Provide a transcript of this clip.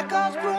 and